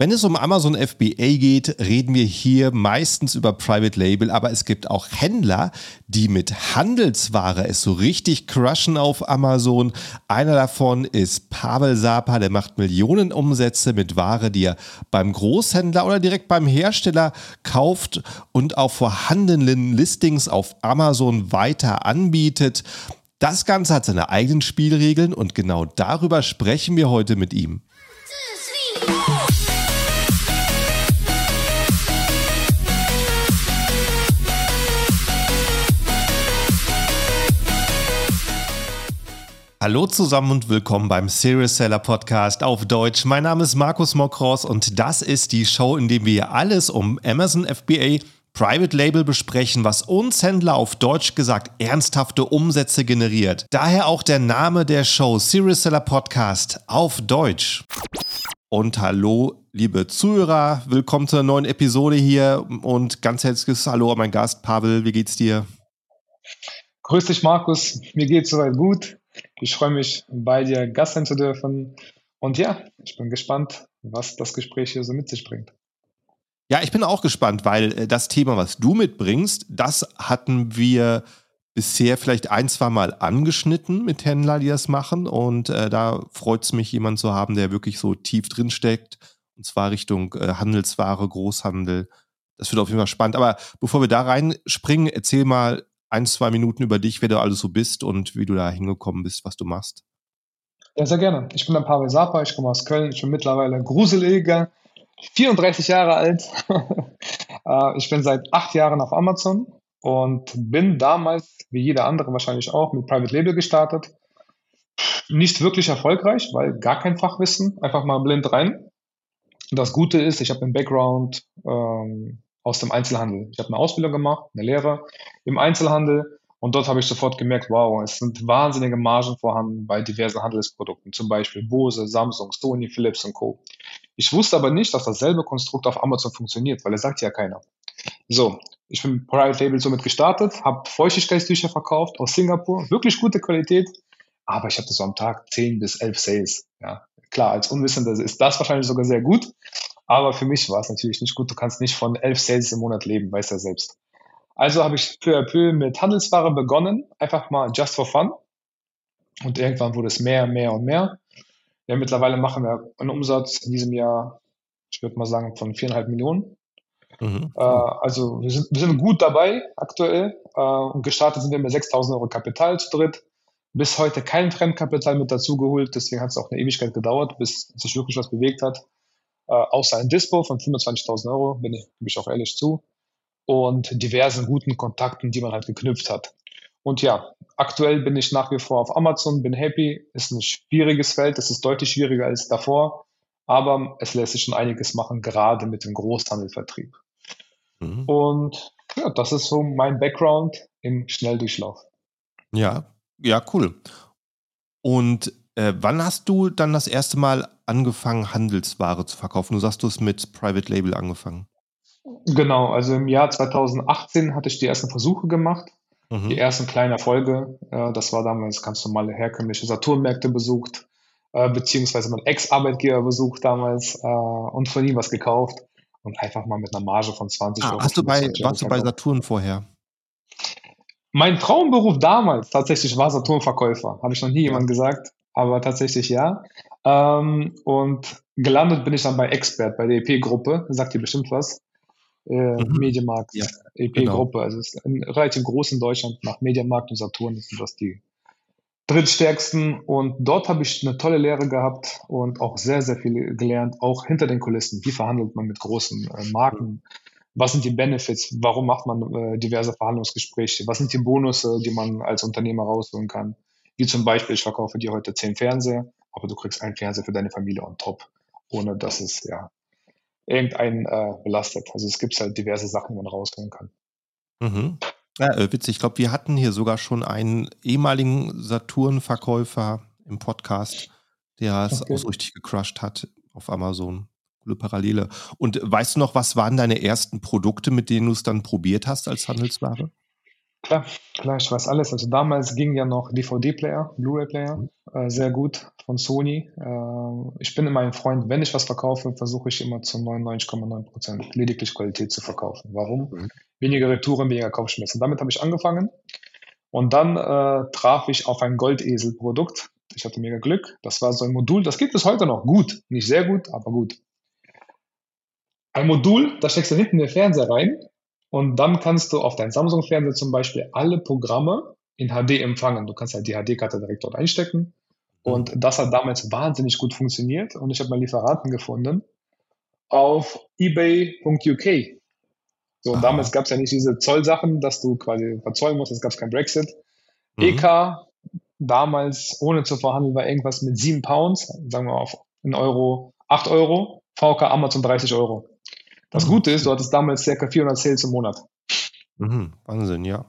Wenn es um Amazon FBA geht, reden wir hier meistens über Private Label, aber es gibt auch Händler, die mit Handelsware es so richtig crushen auf Amazon. Einer davon ist Pavel Sapa, der macht Millionen Umsätze mit Ware, die er beim Großhändler oder direkt beim Hersteller kauft und auf vorhandenen Listings auf Amazon weiter anbietet. Das Ganze hat seine eigenen Spielregeln und genau darüber sprechen wir heute mit ihm. Hallo zusammen und willkommen beim Serious Seller Podcast auf Deutsch. Mein Name ist Markus Mokros und das ist die Show, in der wir alles um Amazon FBA Private Label besprechen, was uns Händler auf Deutsch gesagt ernsthafte Umsätze generiert. Daher auch der Name der Show Serious Seller Podcast auf Deutsch. Und hallo, liebe Zuhörer, willkommen zur neuen Episode hier und ganz herzliches Hallo an meinen Gast Pavel, wie geht's dir? Grüß dich, Markus. Mir geht's soweit gut. Ich freue mich, bei dir Gast sein zu dürfen. Und ja, ich bin gespannt, was das Gespräch hier so mit sich bringt. Ja, ich bin auch gespannt, weil äh, das Thema, was du mitbringst, das hatten wir bisher vielleicht ein, zwei Mal angeschnitten mit Händlern, die das machen. Und äh, da freut es mich, jemanden zu haben, der wirklich so tief drin steckt. Und zwar Richtung äh, Handelsware, Großhandel. Das wird auf jeden Fall spannend. Aber bevor wir da reinspringen, erzähl mal ein, zwei Minuten über dich, wer du alles so bist und wie du da hingekommen bist, was du machst. Ja, sehr gerne. Ich bin der Pavel Sapa, ich komme aus Köln, ich bin mittlerweile gruseliger, 34 Jahre alt. Äh, ich bin seit acht Jahren auf Amazon und bin damals, wie jeder andere wahrscheinlich auch, mit Private Label gestartet. Nicht wirklich erfolgreich, weil gar kein Fachwissen, einfach mal blind rein. Das Gute ist, ich habe einen Background ähm, aus dem Einzelhandel. Ich habe eine Ausbildung gemacht, eine Lehre im Einzelhandel und dort habe ich sofort gemerkt, wow, es sind wahnsinnige Margen vorhanden bei diversen Handelsprodukten, zum Beispiel Bose, Samsung, Sony, Philips und Co. Ich wusste aber nicht, dass dasselbe Konstrukt auf Amazon funktioniert, weil es sagt ja keiner. So, ich bin Private Label somit gestartet, habe Feuchtigkeitstücher verkauft aus Singapur, wirklich gute Qualität, aber ich hatte so am Tag 10 bis 11 Sales. Ja, klar, als Unwissender ist das wahrscheinlich sogar sehr gut, aber für mich war es natürlich nicht gut. Du kannst nicht von elf Sales im Monat leben, weißt du ja selbst. Also habe ich peu à peu mit Handelsware begonnen, einfach mal just for fun. Und irgendwann wurde es mehr, mehr und mehr. Ja, mittlerweile machen wir einen Umsatz in diesem Jahr, ich würde mal sagen, von viereinhalb Millionen. Mhm. Äh, also wir sind, wir sind gut dabei aktuell äh, und gestartet sind wir mit 6.000 Euro Kapital zu dritt. Bis heute kein Fremdkapital mit dazugeholt, deswegen hat es auch eine Ewigkeit gedauert, bis sich wirklich was bewegt hat außer ein Dispo von 25.000 Euro, bin ich, gebe ich auch ehrlich zu, und diversen guten Kontakten, die man halt geknüpft hat. Und ja, aktuell bin ich nach wie vor auf Amazon, bin happy, ist ein schwieriges Feld, es ist deutlich schwieriger als davor, aber es lässt sich schon einiges machen, gerade mit dem Großhandelvertrieb. Mhm. Und ja, das ist so mein Background im Schnelldurchlauf. Ja, ja, cool. Und äh, wann hast du dann das erste Mal angefangen, Handelsware zu verkaufen? Du sagst, du hast mit Private Label angefangen. Genau, also im Jahr 2018 hatte ich die ersten Versuche gemacht, mhm. die ersten kleinen Erfolge. Äh, das war damals ganz normale herkömmliche Saturnmärkte besucht, äh, beziehungsweise mein Ex-Arbeitgeber besucht damals äh, und von ihm was gekauft und einfach mal mit einer Marge von 20 ah, Euro. Hast du bei, warst du bei Saturn vorher? Mein Traumberuf damals tatsächlich war Saturnverkäufer, habe ich noch nie jemand gesagt aber tatsächlich ja. Ähm, und gelandet bin ich dann bei Expert, bei der EP-Gruppe, sagt ihr bestimmt was. Äh, mhm. Mediamarkt, ja, EP-Gruppe, genau. also es ist relativ groß in Deutschland, nach Mediamarkt und Saturn sind das die drittstärksten. Und dort habe ich eine tolle Lehre gehabt und auch sehr, sehr viel gelernt, auch hinter den Kulissen. Wie verhandelt man mit großen äh, Marken? Was sind die Benefits? Warum macht man äh, diverse Verhandlungsgespräche? Was sind die Bonusse, die man als Unternehmer rausholen kann? Wie zum Beispiel, ich verkaufe dir heute zehn Fernseher, aber du kriegst einen Fernseher für deine Familie on top, ohne dass es ja irgendeinen äh, belastet. Also es gibt halt diverse Sachen, die man rausholen kann. Mhm. Ja, äh, witzig. Ich glaube, wir hatten hier sogar schon einen ehemaligen Saturn-Verkäufer im Podcast, der es okay. auch so richtig gecrushed hat auf Amazon. Coole Parallele. Und weißt du noch, was waren deine ersten Produkte, mit denen du es dann probiert hast als Handelsware? Klar, klar, ich weiß alles. Also damals ging ja noch DVD-Player, Blu-ray-Player, äh, sehr gut von Sony. Äh, ich bin immer ein Freund, wenn ich was verkaufe, versuche ich immer zu 99,9 Prozent lediglich Qualität zu verkaufen. Warum? Mhm. Weniger Retouren, weniger Kopfschmerzen. Damit habe ich angefangen. Und dann äh, traf ich auf ein Goldesel-Produkt. Ich hatte mega Glück. Das war so ein Modul, das gibt es heute noch gut. Nicht sehr gut, aber gut. Ein Modul, da steckst du hinten den Fernseher rein und dann kannst du auf dein Samsung-Fernseher zum Beispiel alle Programme in HD empfangen. Du kannst halt die HD-Karte direkt dort einstecken. Und das hat damals wahnsinnig gut funktioniert. Und ich habe meinen Lieferanten gefunden auf ebay.uk. So, Aha. damals gab es ja nicht diese Zollsachen, dass du quasi verzollen musst, es gab kein Brexit. Mhm. EK, damals ohne zu verhandeln, war irgendwas mit 7 Pounds, sagen wir auf in Euro 8 Euro, VK Amazon 30 Euro. Das. Gute ist, du hattest damals circa 400 Sales im Monat. Mhm, Wahnsinn, ja.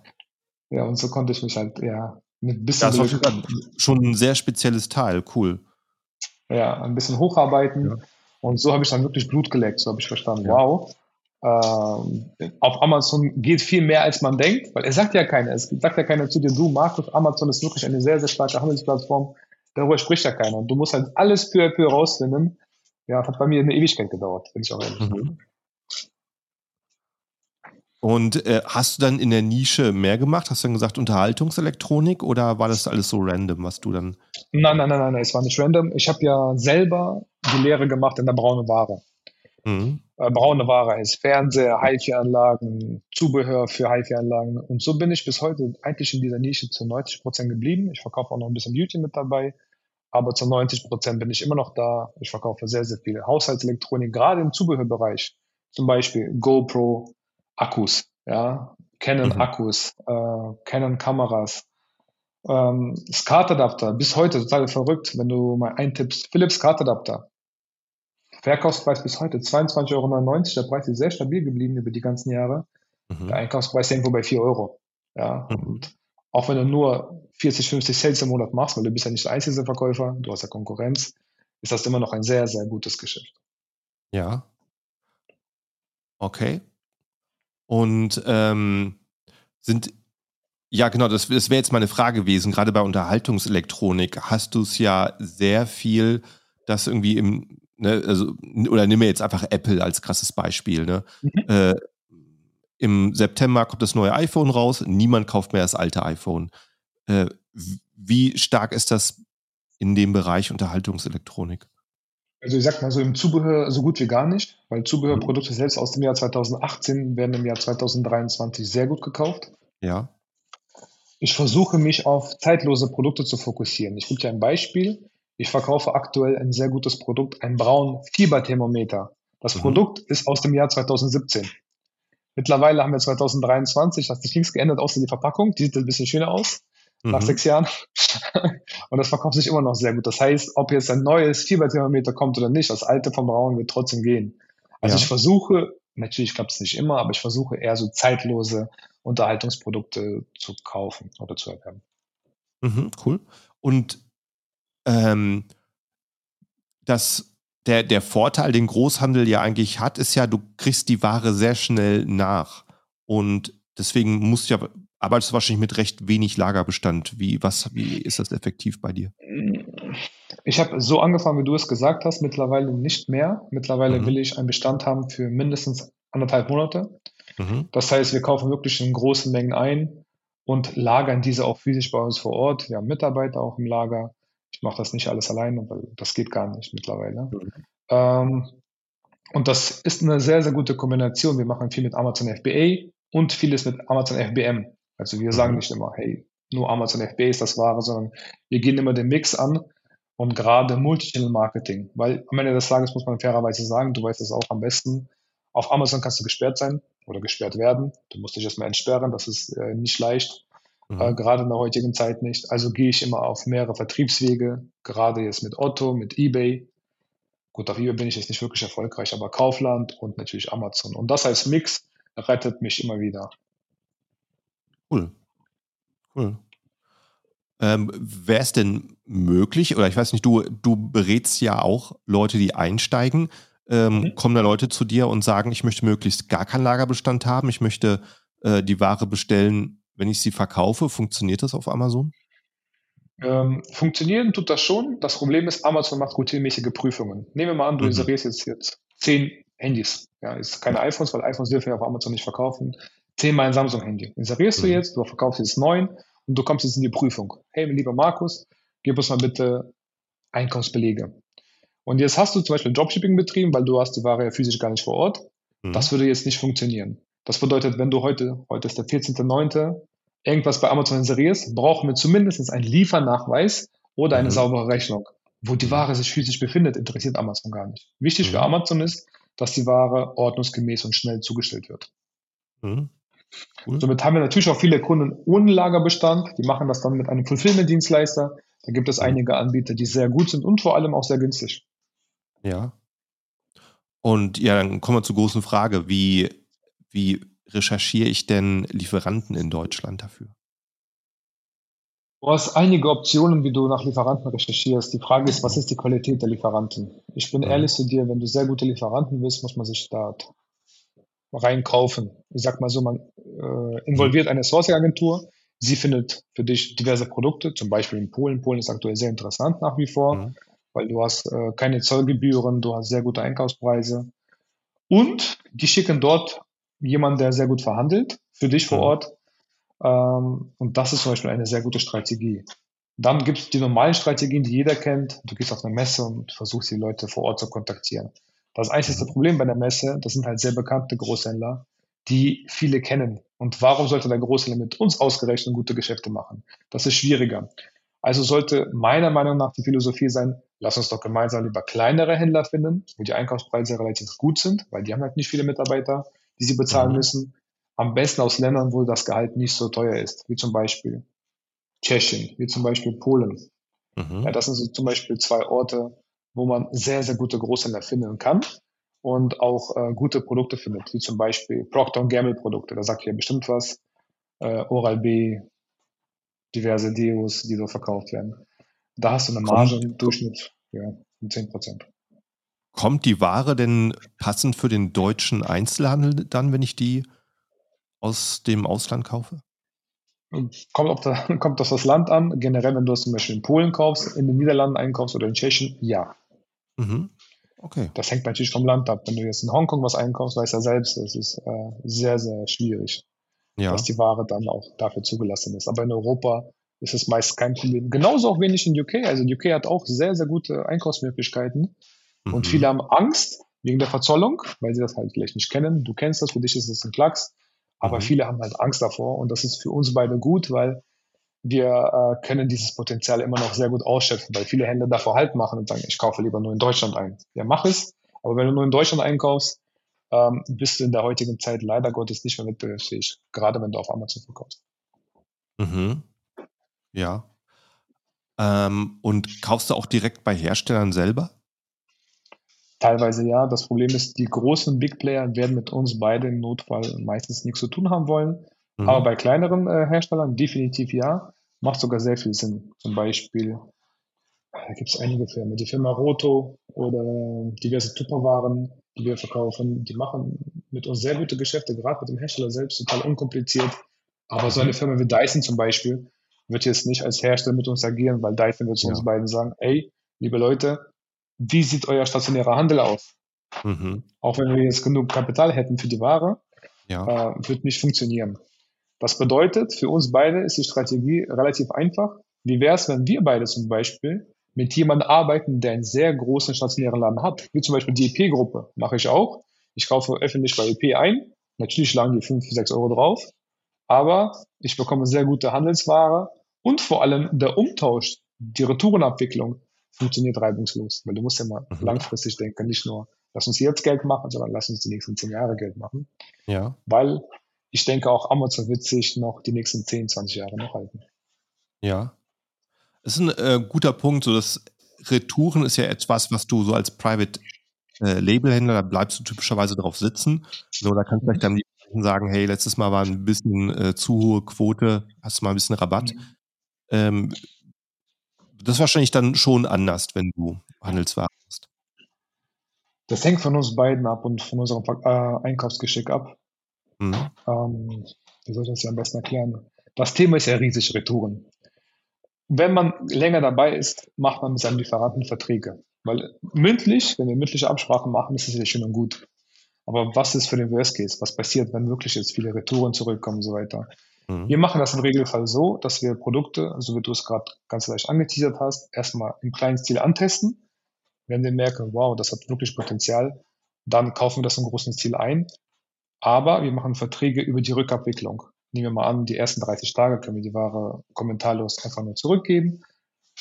Ja, und so konnte ich mich halt, ja, mit ein bisschen. Das ist schon ein sehr spezielles Teil, cool. Ja, ein bisschen hocharbeiten. Ja. Und so habe ich dann wirklich Blut geleckt. So habe ich verstanden, ja. wow. Äh, auf Amazon geht viel mehr, als man denkt, weil es sagt ja keiner, es sagt ja keiner zu dir, du Markus, Amazon ist wirklich eine sehr, sehr starke Handelsplattform, darüber spricht ja keiner. Und du musst halt alles peu à peu rausfinden. Ja, hat bei mir eine Ewigkeit gedauert, wenn ich auch ehrlich mhm. Und äh, hast du dann in der Nische mehr gemacht? Hast du dann gesagt Unterhaltungselektronik oder war das alles so random, was du dann? Nein, nein, nein, nein, es war nicht random. Ich habe ja selber die Lehre gemacht in der braunen Ware. Mhm. Äh, braune Ware ist Fernseher, HiFi-Anlagen, Zubehör für HiFi-Anlagen. Und so bin ich bis heute eigentlich in dieser Nische zu 90 Prozent geblieben. Ich verkaufe auch noch ein bisschen Beauty mit dabei, aber zu 90 Prozent bin ich immer noch da. Ich verkaufe sehr, sehr viel Haushaltselektronik, gerade im Zubehörbereich. Zum Beispiel GoPro, Akkus, ja, Canon mhm. Akkus, äh, Canon Kameras, ähm, SCART-Adapter, bis heute total verrückt, wenn du mal eintippst, Philips SCART-Adapter. Verkaufspreis bis heute 22,99 Euro, der Preis ist sehr stabil geblieben über die ganzen Jahre. Mhm. Der Einkaufspreis irgendwo bei 4 Euro. Ja, mhm. und auch wenn du nur 40, 50 Sales im Monat machst, weil du bist ja nicht der einzige Verkäufer, du hast ja Konkurrenz, ist das immer noch ein sehr, sehr gutes Geschäft. Ja. Okay. Und ähm, sind, ja genau, das, das wäre jetzt meine Frage gewesen, gerade bei Unterhaltungselektronik hast du es ja sehr viel, das irgendwie im, ne, also, oder nimm mir jetzt einfach Apple als krasses Beispiel, ne? Mhm. Äh, Im September kommt das neue iPhone raus, niemand kauft mehr das alte iPhone. Äh, wie stark ist das in dem Bereich Unterhaltungselektronik? Also ich sag mal so im Zubehör so gut wie gar nicht, weil Zubehörprodukte selbst aus dem Jahr 2018 werden im Jahr 2023 sehr gut gekauft. Ja. Ich versuche mich auf zeitlose Produkte zu fokussieren. Ich gebe dir ein Beispiel. Ich verkaufe aktuell ein sehr gutes Produkt, ein braun Fieberthermometer. Das mhm. Produkt ist aus dem Jahr 2017. Mittlerweile haben wir 2023, hat sich nichts geändert, außer die Verpackung. Die sieht ein bisschen schöner aus mhm. nach sechs Jahren. und das verkauft sich immer noch sehr gut. Das heißt, ob jetzt ein neues Fieberthermometer kommt oder nicht, das alte vom Braun wird trotzdem gehen. Also ja. ich versuche, natürlich klappt es nicht immer, aber ich versuche eher so zeitlose Unterhaltungsprodukte zu kaufen oder zu erwerben. Mhm, cool. Und ähm, das, der, der Vorteil, den Großhandel ja eigentlich hat, ist ja, du kriegst die Ware sehr schnell nach. Und deswegen musst du ja arbeitest du wahrscheinlich mit recht wenig Lagerbestand. Wie, was, wie ist das effektiv bei dir? Ich habe so angefangen, wie du es gesagt hast, mittlerweile nicht mehr. Mittlerweile mhm. will ich einen Bestand haben für mindestens anderthalb Monate. Mhm. Das heißt, wir kaufen wirklich in großen Mengen ein und lagern diese auch physisch bei uns vor Ort. Wir haben Mitarbeiter auch im Lager. Ich mache das nicht alles alleine, weil das geht gar nicht mittlerweile. Mhm. Ähm, und das ist eine sehr, sehr gute Kombination. Wir machen viel mit Amazon FBA und vieles mit Amazon FBM. Also wir sagen mhm. nicht immer, hey, nur Amazon FBA ist das Wahre, sondern wir gehen immer den Mix an und gerade Multichannel Marketing, weil am Ende des Tages muss man fairerweise sagen, du weißt es auch am besten, auf Amazon kannst du gesperrt sein oder gesperrt werden. Du musst dich erstmal entsperren, das ist äh, nicht leicht, mhm. äh, gerade in der heutigen Zeit nicht. Also gehe ich immer auf mehrere Vertriebswege, gerade jetzt mit Otto, mit eBay. Gut, auf eBay bin ich jetzt nicht wirklich erfolgreich, aber Kaufland und natürlich Amazon. Und das als Mix rettet mich immer wieder. Cool. Cool. Ähm, Wäre es denn möglich, oder ich weiß nicht, du, du berätst ja auch Leute, die einsteigen. Ähm, mhm. Kommen da Leute zu dir und sagen, ich möchte möglichst gar keinen Lagerbestand haben, ich möchte äh, die Ware bestellen wenn ich sie verkaufe, funktioniert das auf Amazon? Ähm, funktionieren tut das schon. Das Problem ist, Amazon macht routinemäßige Prüfungen. Nehmen wir mal an, du mhm. inserierst jetzt, jetzt zehn Handys. Ja, ist keine iPhones, weil iPhones dürfen wir auf Amazon nicht verkaufen. Zehnmal ein Samsung-Handy. Inserierst mhm. du jetzt, du verkaufst jetzt neun und du kommst jetzt in die Prüfung. Hey, lieber Markus, gib uns mal bitte Einkaufsbelege. Und jetzt hast du zum Beispiel Dropshipping betrieben, weil du hast die Ware ja physisch gar nicht vor Ort. Mhm. Das würde jetzt nicht funktionieren. Das bedeutet, wenn du heute, heute ist der 14.9., irgendwas bei Amazon inserierst, brauchen wir zumindest einen Liefernachweis oder eine mhm. saubere Rechnung. Wo die Ware sich physisch befindet, interessiert Amazon gar nicht. Wichtig mhm. für Amazon ist, dass die Ware ordnungsgemäß und schnell zugestellt wird. Mhm. Cool. Somit haben wir natürlich auch viele Kunden ohne Lagerbestand. Die machen das dann mit einem Fulfillment-Dienstleister. Da gibt es einige Anbieter, die sehr gut sind und vor allem auch sehr günstig. Ja. Und ja, dann kommen wir zur großen Frage. Wie, wie recherchiere ich denn Lieferanten in Deutschland dafür? Du hast einige Optionen, wie du nach Lieferanten recherchierst. Die Frage ist, was ist die Qualität der Lieferanten? Ich bin mhm. ehrlich zu dir, wenn du sehr gute Lieferanten willst, muss man sich da reinkaufen. Ich sag mal so, man äh, involviert eine Sourcing-Agentur. Sie findet für dich diverse Produkte, zum Beispiel in Polen. Polen ist aktuell sehr interessant nach wie vor, mhm. weil du hast äh, keine Zollgebühren, du hast sehr gute Einkaufspreise. Und die schicken dort jemanden, der sehr gut verhandelt, für dich vor mhm. Ort. Ähm, und das ist zum Beispiel eine sehr gute Strategie. Dann gibt es die normalen Strategien, die jeder kennt. Du gehst auf eine Messe und versuchst die Leute vor Ort zu kontaktieren. Das einzige Problem bei der Messe, das sind halt sehr bekannte Großhändler, die viele kennen. Und warum sollte der Großhändler mit uns ausgerechnet gute Geschäfte machen? Das ist schwieriger. Also sollte meiner Meinung nach die Philosophie sein, lass uns doch gemeinsam lieber kleinere Händler finden, wo die Einkaufspreise relativ gut sind, weil die haben halt nicht viele Mitarbeiter, die sie bezahlen mhm. müssen. Am besten aus Ländern, wo das Gehalt nicht so teuer ist, wie zum Beispiel Tschechien, wie zum Beispiel Polen. Mhm. Ja, das sind so zum Beispiel zwei Orte, wo man sehr, sehr gute Großhändler finden kann und auch äh, gute Produkte findet, wie zum Beispiel Procter Gamble Produkte. Da sagt ihr bestimmt was. Äh, Oral-B, diverse Deos, die so verkauft werden. Da hast du eine Marge im Durchschnitt ja, um 10 Prozent. Kommt die Ware denn passend für den deutschen Einzelhandel dann, wenn ich die aus dem Ausland kaufe? Kommt auf, der, kommt auf das Land an. Generell, wenn du es zum Beispiel in Polen kaufst, in den Niederlanden einkaufst oder in Tschechien, ja. Mhm. Okay. Das hängt natürlich vom Land ab. Wenn du jetzt in Hongkong was einkaufst, weißt du ja selbst, das ist äh, sehr, sehr schwierig, ja. dass die Ware dann auch dafür zugelassen ist. Aber in Europa ist es meist kein Problem. Genauso auch wenig in UK. Also UK hat auch sehr, sehr gute Einkaufsmöglichkeiten. Mhm. Und viele haben Angst wegen der Verzollung, weil sie das halt vielleicht nicht kennen. Du kennst das, für dich ist es ein Klacks. Aber mhm. viele haben halt Angst davor. Und das ist für uns beide gut, weil wir äh, können dieses Potenzial immer noch sehr gut ausschöpfen, weil viele Händler davor halt machen und sagen, ich kaufe lieber nur in Deutschland ein. Ja, mach es. Aber wenn du nur in Deutschland einkaufst, ähm, bist du in der heutigen Zeit leider Gottes nicht mehr wettbewerbsfähig, gerade wenn du auf Amazon verkaufst. Mhm. Ja. Ähm, und kaufst du auch direkt bei Herstellern selber? Teilweise ja. Das Problem ist, die großen Big Player werden mit uns beide im Notfall meistens nichts zu tun haben wollen. Mhm. Aber bei kleineren äh, Herstellern definitiv ja. Macht sogar sehr viel Sinn. Zum Beispiel, da gibt es einige Firmen, die Firma Roto oder diverse Tupperwaren, die wir verkaufen, die machen mit uns sehr gute Geschäfte, gerade mit dem Hersteller selbst, total unkompliziert. Aber so eine Firma wie Dyson zum Beispiel wird jetzt nicht als Hersteller mit uns agieren, weil Dyson wird zu ja. uns beiden sagen, ey, liebe Leute, wie sieht euer stationärer Handel aus? Mhm. Auch wenn wir jetzt genug Kapital hätten für die Ware, ja. äh, wird nicht funktionieren. Das bedeutet, für uns beide ist die Strategie relativ einfach. Wie wäre es, wenn wir beide zum Beispiel mit jemandem arbeiten, der einen sehr großen stationären Laden hat, wie zum Beispiel die EP-Gruppe, mache ich auch. Ich kaufe öffentlich bei EP ein. Natürlich schlagen die 5, 6 Euro drauf. Aber ich bekomme sehr gute Handelsware und vor allem der Umtausch, die Retourenabwicklung funktioniert reibungslos. Weil du musst ja mal mhm. langfristig denken, nicht nur, lass uns jetzt Geld machen, sondern lass uns die nächsten zehn Jahre Geld machen. Ja. Weil ich denke auch Amazon wird sich noch die nächsten 10, 20 Jahre noch halten. Ja. Das ist ein äh, guter Punkt. So das Retouren ist ja etwas, was du so als Private äh, Labelhändler, da bleibst du typischerweise drauf sitzen. So, da kannst du vielleicht dann die sagen, hey, letztes Mal war ein bisschen äh, zu hohe Quote, hast du mal ein bisschen Rabatt. Mhm. Ähm, das ist wahrscheinlich dann schon anders, wenn du Handelsware hast. Das hängt von uns beiden ab und von unserem äh, Einkaufsgeschick ab. Mhm. Ähm, wie soll ich das ja am besten erklären? Das Thema ist ja riesig, Retouren. Wenn man länger dabei ist, macht man mit seinem Lieferanten Verträge. Weil mündlich, wenn wir mündliche Absprachen machen, ist es ja schön und gut. Aber was ist für den Worst Case? Was passiert, wenn wirklich jetzt viele Retouren zurückkommen und so weiter? Mhm. Wir machen das im Regelfall so, dass wir Produkte, so wie du es gerade ganz leicht angeteasert hast, erstmal im kleinen Stil antesten. Wenn wir merken, wow, das hat wirklich Potenzial, dann kaufen wir das im großen Stil ein. Aber wir machen Verträge über die Rückabwicklung. Nehmen wir mal an, die ersten 30 Tage können wir die Ware kommentarlos einfach nur zurückgeben.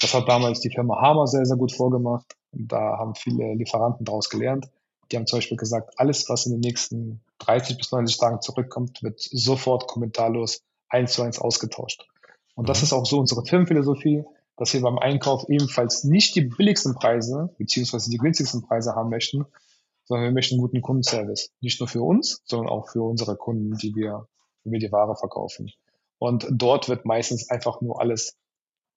Das hat damals die Firma Hammer sehr, sehr gut vorgemacht. Da haben viele Lieferanten daraus gelernt. Die haben zum Beispiel gesagt, alles, was in den nächsten 30 bis 90 Tagen zurückkommt, wird sofort kommentarlos eins zu eins ausgetauscht. Und das mhm. ist auch so unsere Firmenphilosophie, dass wir beim Einkauf ebenfalls nicht die billigsten Preise beziehungsweise die günstigsten Preise haben möchten, sondern wir möchten guten Kundenservice. Nicht nur für uns, sondern auch für unsere Kunden, die wir, die wir die Ware verkaufen. Und dort wird meistens einfach nur alles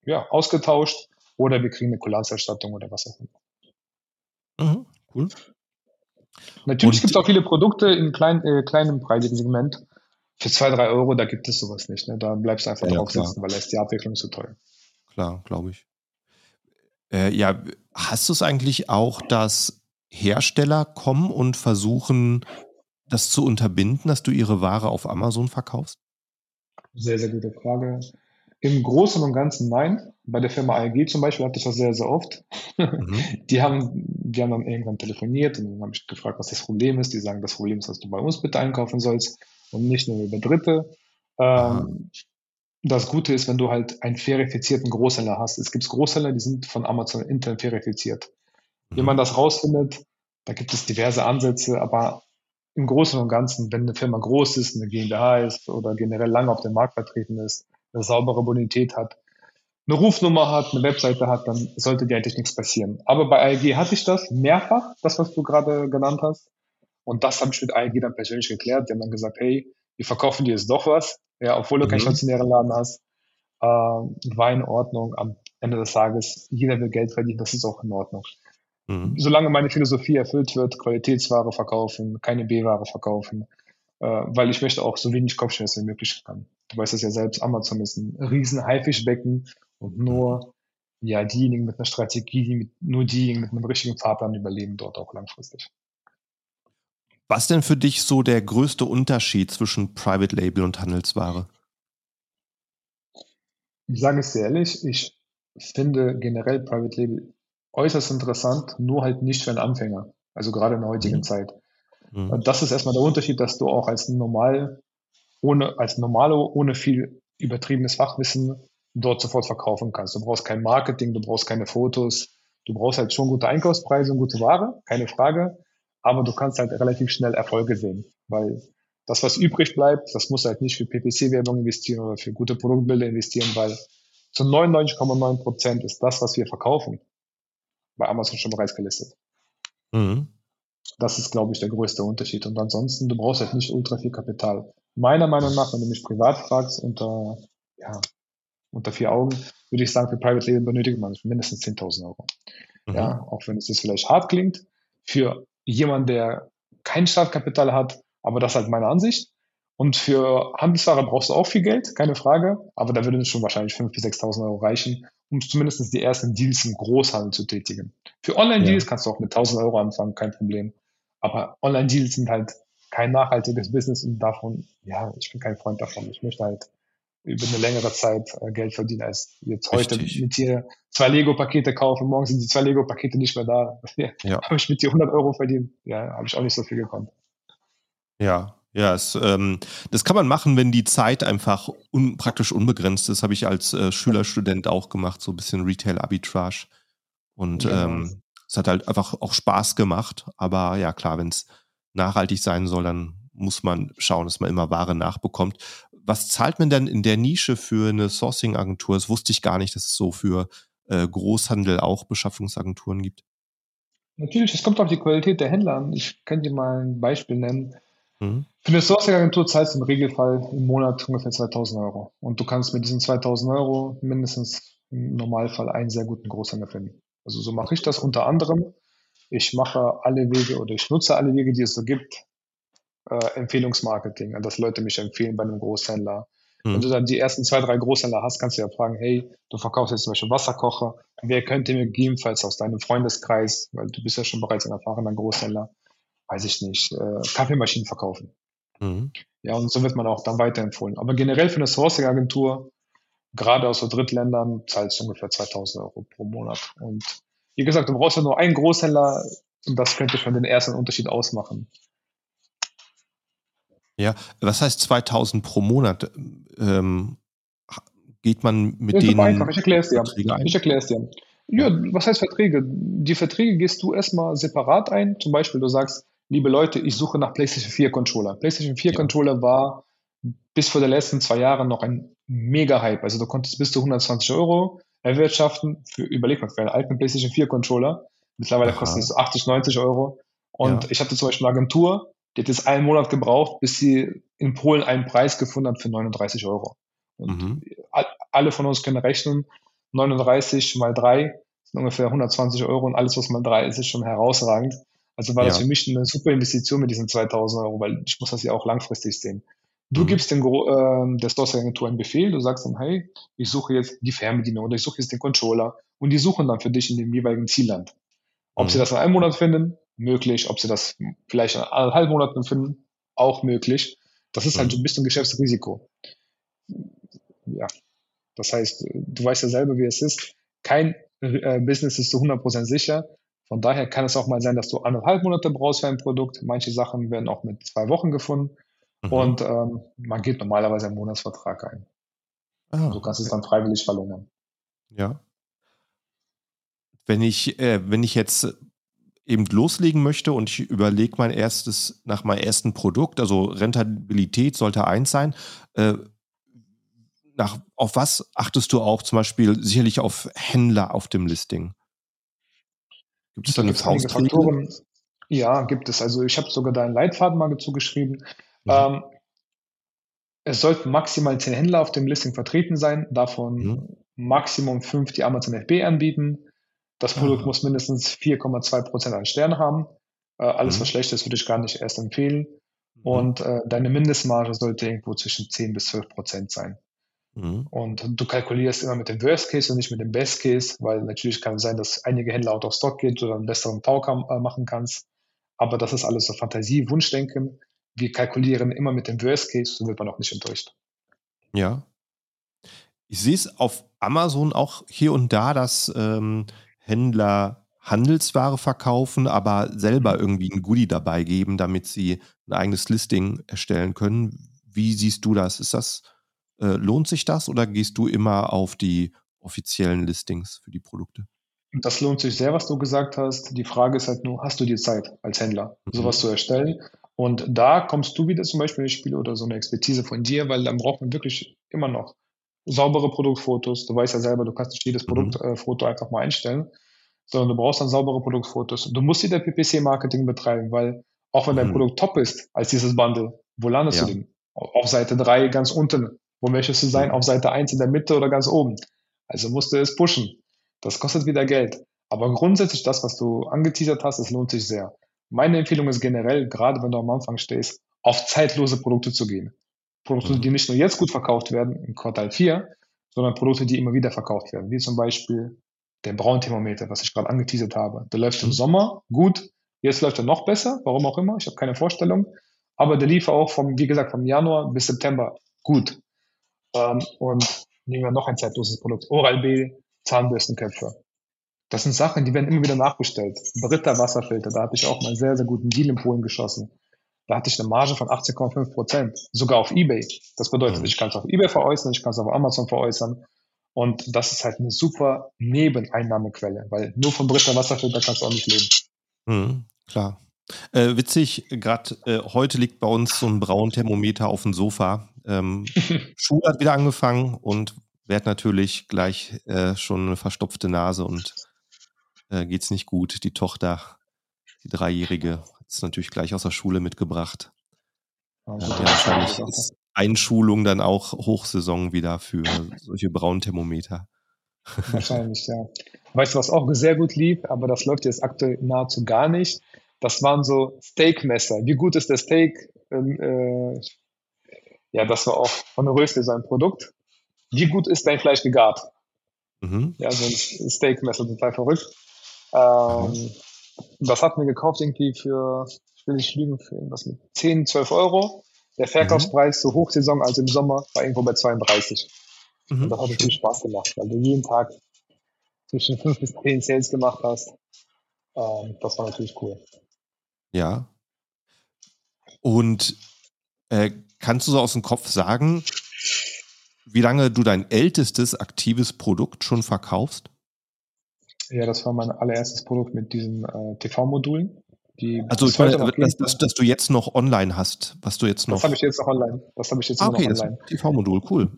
ja, ausgetauscht oder wir kriegen eine Kulanzerstattung oder was auch immer. Mhm, cool. Natürlich gibt es auch viele Produkte in klein, äh, kleinem preisigen Segment. Für zwei, drei Euro, da gibt es sowas nicht. Ne? Da bleibst du einfach ja, drauf sitzen, weil da ist die Abwicklung zu teuer. Klar, glaube ich. Äh, ja, hast du es eigentlich auch, dass Hersteller kommen und versuchen, das zu unterbinden, dass du ihre Ware auf Amazon verkaufst? Sehr, sehr gute Frage. Im Großen und Ganzen nein. Bei der Firma AEG zum Beispiel hatte ich das sehr, sehr oft. Mhm. Die, haben, die haben dann irgendwann telefoniert und dann habe ich gefragt, was das Problem ist. Die sagen, das Problem ist, dass du bei uns bitte einkaufen sollst und nicht nur über Dritte. Ähm, das Gute ist, wenn du halt einen verifizierten Großhändler hast. Es gibt Großhändler, die sind von Amazon intern verifiziert. Wie man das rausfindet, da gibt es diverse Ansätze, aber im Großen und Ganzen, wenn eine Firma groß ist, eine GmbH ist oder generell lange auf dem Markt vertreten ist, eine saubere Bonität hat, eine Rufnummer hat, eine Webseite hat, dann sollte dir eigentlich nichts passieren. Aber bei AEG hatte ich das mehrfach, das, was du gerade genannt hast. Und das habe ich mit AEG dann persönlich geklärt. Die haben dann gesagt, hey, wir verkaufen dir jetzt doch was, ja, obwohl du mhm. keinen stationären Laden hast. Äh, war in Ordnung. Am Ende des Tages, jeder will Geld verdienen, das ist auch in Ordnung. Mhm. Solange meine Philosophie erfüllt wird, Qualitätsware verkaufen, keine B-Ware verkaufen, äh, weil ich möchte auch so wenig Kopfschmerzen wie möglich haben du weißt es ja selbst, Amazon ist ein riesen Haifischbecken und nur ja, diejenigen mit einer Strategie, die mit, nur diejenigen mit einem richtigen Fahrplan überleben dort auch langfristig. Was denn für dich so der größte Unterschied zwischen Private Label und Handelsware? Ich sage es sehr ehrlich, ich finde generell Private Label äußerst interessant, nur halt nicht für einen Anfänger, also gerade in der heutigen mhm. Zeit. Mhm. Das ist erstmal der Unterschied, dass du auch als normal ohne, als Normalo, ohne viel übertriebenes Fachwissen dort sofort verkaufen kannst. Du brauchst kein Marketing, du brauchst keine Fotos, du brauchst halt schon gute Einkaufspreise und gute Ware, keine Frage, aber du kannst halt relativ schnell Erfolge sehen, weil das, was übrig bleibt, das musst du halt nicht für PPC-Werbung investieren oder für gute Produktbilder investieren, weil zu 99,9 Prozent ist das, was wir verkaufen, bei Amazon schon bereits gelistet. Mhm. Das ist, glaube ich, der größte Unterschied. Und ansonsten, du brauchst halt nicht ultra viel Kapital. Meiner Meinung nach, wenn du mich privat fragst, unter, ja, unter vier Augen, würde ich sagen, für Private Label benötigt man mindestens 10.000 Euro. Mhm. Ja, auch wenn es jetzt vielleicht hart klingt, für jemanden, der kein Startkapital hat, aber das ist halt meine Ansicht. Und für Handelsware brauchst du auch viel Geld, keine Frage, aber da würde es schon wahrscheinlich 5.000 bis 6.000 Euro reichen, um zumindest die ersten Deals im Großhandel zu tätigen. Für Online-Deals ja. kannst du auch mit 1.000 Euro anfangen, kein Problem. Aber Online-Deals sind halt kein nachhaltiges Business und davon, ja, ich bin kein Freund davon. Ich möchte halt über eine längere Zeit äh, Geld verdienen, als jetzt heute Richtig. mit dir zwei Lego-Pakete kaufen. Morgen sind die zwei Lego-Pakete nicht mehr da. Ja. habe ich mit dir 100 Euro verdient. Ja, habe ich auch nicht so viel gekonnt. Ja, ja, es, ähm, das kann man machen, wenn die Zeit einfach un, praktisch unbegrenzt ist. Habe ich als äh, Schülerstudent auch gemacht, so ein bisschen Retail-Arbitrage. Und ja. ähm, es hat halt einfach auch Spaß gemacht. Aber ja, klar, wenn es nachhaltig sein soll, dann muss man schauen, dass man immer Ware nachbekommt. Was zahlt man denn in der Nische für eine Sourcing-Agentur? Das wusste ich gar nicht, dass es so für äh, Großhandel auch Beschaffungsagenturen gibt. Natürlich, es kommt auf die Qualität der Händler an. Ich kann dir mal ein Beispiel nennen. Mhm. Für eine Sourcing-Agentur zahlst du im Regelfall im Monat ungefähr 2000 Euro. Und du kannst mit diesen 2000 Euro mindestens im Normalfall einen sehr guten Großhändler finden. Also so mache ich das unter anderem. Ich mache alle Wege oder ich nutze alle Wege, die es so gibt. Äh, Empfehlungsmarketing, dass Leute mich empfehlen bei einem Großhändler. Wenn du dann die ersten zwei, drei Großhändler hast, kannst du ja fragen, hey, du verkaufst jetzt zum Beispiel Wasserkocher, wer könnte mir gegebenenfalls aus deinem Freundeskreis, weil du bist ja schon bereits ein erfahrener Großhändler, weiß ich nicht, äh, Kaffeemaschinen verkaufen. Mhm. Ja, und so wird man auch dann weiterempfohlen. Aber generell für eine Sourcing-Agentur, gerade aus so Drittländern, zahlst du ungefähr 2000 Euro pro Monat. Und wie gesagt, du brauchst ja nur einen Großhändler und das könnte schon den ersten Unterschied ausmachen. Ja, was heißt 2000 pro Monat? Ähm, geht man mit denen. Einfach. Ich erkläre es dir. Ich erkläre es dir. Ja, was heißt Verträge? Die Verträge gehst du erstmal separat ein. Zum Beispiel, du sagst, liebe Leute, ich suche nach PlayStation 4 Controller. PlayStation 4 ja. Controller war bis vor den letzten zwei Jahren noch ein mega Hype. Also du konntest bis zu 120 Euro erwirtschaften. Für, überleg mal, für einen alten PlayStation 4 Controller. Mittlerweile Aha. kostet es 80, 90 Euro. Und ja. ich hatte zum Beispiel eine Agentur, die hat jetzt einen Monat gebraucht, bis sie in Polen einen Preis gefunden hat für 39 Euro. Und mhm. alle von uns können rechnen, 39 mal 3 sind ungefähr 120 Euro und alles, was mal 3 ist, ist schon herausragend. Also war ja. das für mich eine super Investition mit diesen 2000 Euro, weil ich muss das ja auch langfristig sehen. Du mhm. gibst den, äh, der Stores-Agentur einen Befehl, du sagst dann, hey, ich suche jetzt die Fernbedienung oder ich suche jetzt den Controller und die suchen dann für dich in dem jeweiligen Zielland. Ob mhm. sie das in einem Monat finden, möglich. Ob sie das vielleicht in eineinhalb Monaten finden, auch möglich. Das ist halt so ein bisschen Geschäftsrisiko. Ja, das heißt, du weißt ja selber, wie es ist. Kein äh, Business ist zu 100% sicher. Von daher kann es auch mal sein, dass du anderthalb Monate brauchst für ein Produkt. Manche Sachen werden auch mit zwei Wochen gefunden. Mhm. Und ähm, man geht normalerweise einen Monatsvertrag ein. Ah, du kannst okay. es dann freiwillig verlängern. Ja. Wenn ich, äh, wenn ich jetzt eben loslegen möchte und ich überlege mein erstes, nach meinem ersten Produkt, also Rentabilität sollte eins sein, äh, nach, auf was achtest du auch zum Beispiel sicherlich auf Händler auf dem Listing? Gibt es da eine Faustregel? Ja, gibt es. Also ich habe sogar da einen Leitfaden mal zugeschrieben. Mhm. Ähm, es sollten maximal zehn Händler auf dem Listing vertreten sein, davon mhm. Maximum fünf, die Amazon FB anbieten. Das Produkt ah. muss mindestens 4,2% an Sternen haben. Äh, alles, mhm. was schlecht ist, würde ich gar nicht erst empfehlen. Mhm. Und äh, deine Mindestmarge sollte irgendwo zwischen 10 bis 12 Prozent sein. Mhm. Und du kalkulierst immer mit dem Worst Case und nicht mit dem Best Case, weil natürlich kann es sein, dass einige Händler out of stock geht oder einen besseren VK äh, machen kannst. Aber das ist alles so Fantasie, Wunschdenken. Wir kalkulieren immer mit dem Worst Case, so wird man auch nicht enttäuscht. Ja. Ich sehe es auf Amazon auch hier und da, dass ähm, Händler Handelsware verkaufen, aber selber mhm. irgendwie ein Goodie dabei geben, damit sie ein eigenes Listing erstellen können. Wie siehst du das? Ist das, äh, lohnt sich das oder gehst du immer auf die offiziellen Listings für die Produkte? Das lohnt sich sehr, was du gesagt hast. Die Frage ist halt nur, hast du die Zeit als Händler, mhm. sowas zu erstellen? Und da kommst du wieder zum Beispiel ins Spiel oder so eine Expertise von dir, weil dann braucht man wirklich immer noch saubere Produktfotos. Du weißt ja selber, du kannst nicht jedes mhm. Produktfoto äh, einfach mal einstellen, sondern du brauchst dann saubere Produktfotos. Du musst wieder PPC-Marketing betreiben, weil auch wenn dein mhm. Produkt top ist als dieses Bundle, wo landest ja. du denn? Auf Seite 3 ganz unten. Wo möchtest du sein? Mhm. Auf Seite 1 in der Mitte oder ganz oben? Also musst du es pushen. Das kostet wieder Geld. Aber grundsätzlich das, was du angeteasert hast, es lohnt sich sehr. Meine Empfehlung ist generell, gerade wenn du am Anfang stehst, auf zeitlose Produkte zu gehen. Produkte, die nicht nur jetzt gut verkauft werden, im Quartal 4, sondern Produkte, die immer wieder verkauft werden, wie zum Beispiel der Braunthermometer, was ich gerade angeteasert habe. Der läuft im mhm. Sommer gut, jetzt läuft er noch besser, warum auch immer, ich habe keine Vorstellung, aber der lief auch vom, wie gesagt, vom Januar bis September gut. Ähm, und nehmen wir noch ein zeitloses Produkt, Oral-B, Zahnbürstenköpfe. Das sind Sachen, die werden immer wieder nachbestellt. Britta Wasserfilter, da hatte ich auch mal einen sehr, sehr guten Deal in Polen geschossen. Da hatte ich eine Marge von 18,5 Prozent, sogar auf eBay. Das bedeutet, mhm. ich kann es auf eBay veräußern, ich kann es auf Amazon veräußern. Und das ist halt eine super Nebeneinnahmequelle, weil nur von Britta Wasserfilter kannst du auch nicht leben. Mhm, klar. Äh, witzig, gerade äh, heute liegt bei uns so ein Braun-Thermometer auf dem Sofa. Ähm, Schule hat wieder angefangen und wird natürlich gleich äh, schon eine verstopfte Nase und äh, geht's nicht gut. Die Tochter, die Dreijährige, hat es natürlich gleich aus der Schule mitgebracht. Oh, ja, wahrscheinlich ist Einschulung dann auch Hochsaison wieder für solche Braunthermometer. Wahrscheinlich, ja. Weißt du, was auch sehr gut lief, aber das läuft jetzt aktuell nahezu gar nicht. Das waren so Steakmesser. Wie gut ist der Steak? Ähm, äh, ja, das war auch von Rösle sein Produkt. Wie gut ist dein Fleisch gegart? Mhm. Ja, so ein Steakmesser, total verrückt. Ähm, mhm. Das hat mir gekauft irgendwie für, ich will nicht lügen, für irgendwas mit 10, 12 Euro. Der Verkaufspreis zur Hochsaison, also im Sommer, war irgendwo bei 32. Mhm. Und das hat natürlich Spaß gemacht, weil du jeden Tag zwischen 5 bis 10 Sales gemacht hast. Ähm, das war natürlich cool. Ja. Und äh, kannst du so aus dem Kopf sagen, wie lange du dein ältestes aktives Produkt schon verkaufst? Ja, das war mein allererstes Produkt mit diesen äh, TV-Modulen. Also ich meine, dass, dass, dass, du jetzt noch online hast, was du jetzt noch. Das habe ich jetzt noch online. Das habe ich jetzt ah, okay, noch online. TV-Modul, cool.